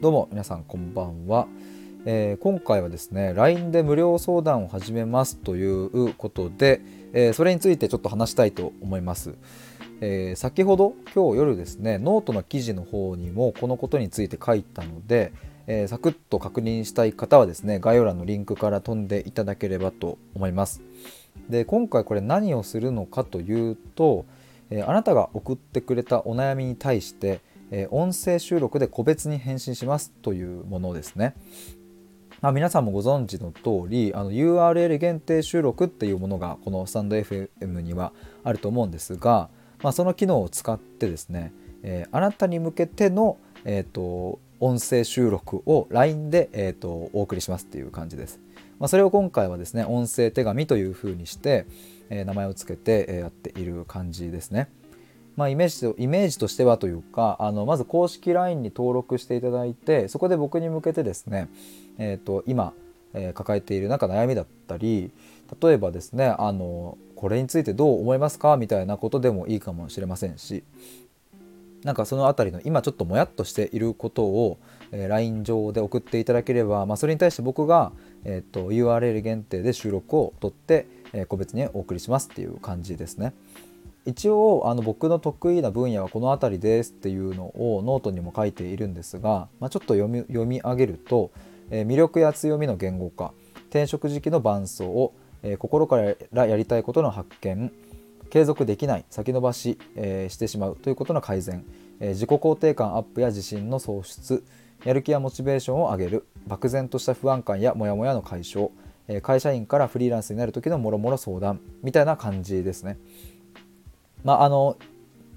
どうも皆さんこんばんは、えー、今回はですね LINE で無料相談を始めますということで、えー、それについてちょっと話したいと思います、えー、先ほど今日夜ですねノートの記事の方にもこのことについて書いたので、えサクッと確認したい方はですね概要欄のリンクから飛んでいただければと思います。で今回これ何をするのかというと、えあなたが送ってくれたお悩みに対してえ音声収録で個別に返信しますというものですね。まあ、皆さんもご存知の通りあの URL 限定収録っていうものがこのスタンド FM にはあると思うんですが、まあ、その機能を使ってですね、えー、あなたに向けての、えーと、音声収録を LINE で、えーと、お送りしますっていう感じです。まあ、それを今回はですね音声手紙というふうにして、えー、名前を付けてやっている感じですね。まあ、イメージとイメージとしてはというかあのまず公式 LINE に登録していただいてそこで僕に向けてですね、えーと、今、えー、抱えているなんか悩みだったり例えばですねあのこれについてどう思いますか？みたいなことでもいいかもしれませんしなんかその辺りの今ちょっともやっとしていることを、えー、LINE 上で送っていただければ、まあ、それに対して僕が、えーと URL 限定で収録を取って、えー、個別にお送りしますっていう感じですね。一応あの僕の得意な分野はこの辺りですっていうのをノートにも書いているんですが、まあ、ちょっと読み読み上げると、えー、魅力や強みの言語化転職時期の伴走を、えー、心からやりたいことの発見継続できない先延ばし、えー、してしまうということの改善、え自己肯定感アップや自信の喪失やる気やモチベーションを上げる漠然とした不安感やモヤモヤの解消会社員からフリーランスになる時のもろもろ相談みたいな感じですね。まああの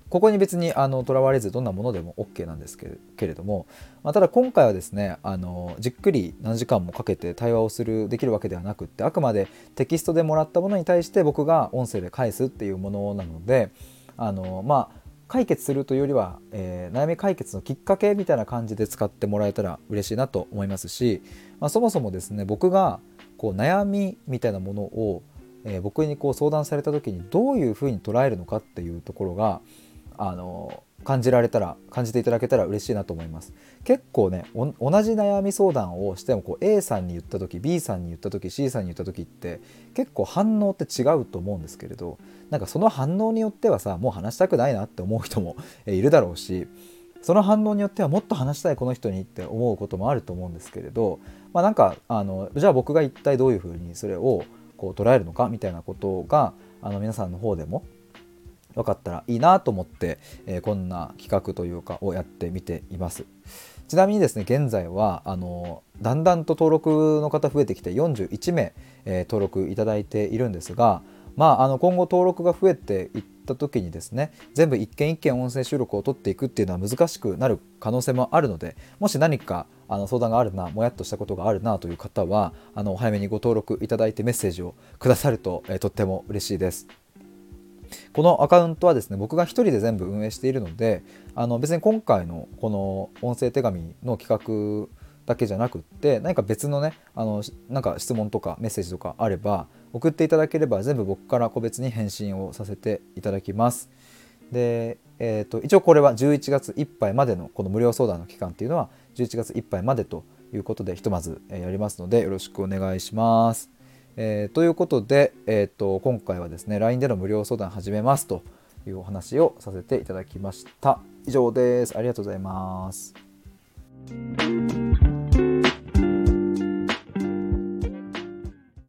ここに別にとらわれずどんなものでも OK なんですけれども、まあ、ただ今回はですねあのじっくり何時間もかけて対話をするできるわけではなくってあくまでテキストでもらったものに対して僕が音声で返すっていうものなのであのまあ解決するというよりは、えー、悩み解決のきっかけみたいな感じで使ってもらえたら嬉しいなと思いますし、まあ、そもそもですね僕がこう悩みみたいなものをえー、僕にこう相談された時にどういうふうに捉えるのかっていうところがあの感じられたら感じていただけたら嬉しいなと思います。結構ね同じ悩み相談をしてもこう A さんに言った時 B さんに言った時 C さんに言った時って結構反応って違うと思うんですけれどなんかその反応によってはさもう話したくないなって思う人も いるだろうしその反応によってはもっと話したいこの人にって思うこともあると思うんですけれどまあなんかあのじゃあ僕が一体どういうふうにそれをこう捉えるのかみたいなことがあの皆さんの方でも分かったらいいなと思って、えー、こんな企画というかをやってみています。ちなみにですね現在はあのだんだんと登録の方増えてきて41名、えー、登録いただいているんですが、まあ、あの今後登録が増えていった時にですね全部一件一件音声収録を取っていくっていうのは難しくなる可能性もあるのでもし何かあの相談があるなもやっとしたことがあるなという方はあの早めにご登録いただいてメッセージをくださると、えー、とっても嬉しいです。このアカウントはですね僕が1人で全部運営しているのであの別に今回のこの音声手紙の企画だけじゃなくって何か別のねあのなんか質問とかメッセージとかあれば送っていただければ全部僕から個別に返信をさせていただきます。で、えーと、一応これは11月いっぱいまでのこの無料相談の期間っていうのは11月いっぱいまでということでひとまずやりますのでよろしくお願いします。えー、ということで、えーと、今回はですね LINE での無料相談始めますというお話をさせていただきました。以上です。ありがとうございます。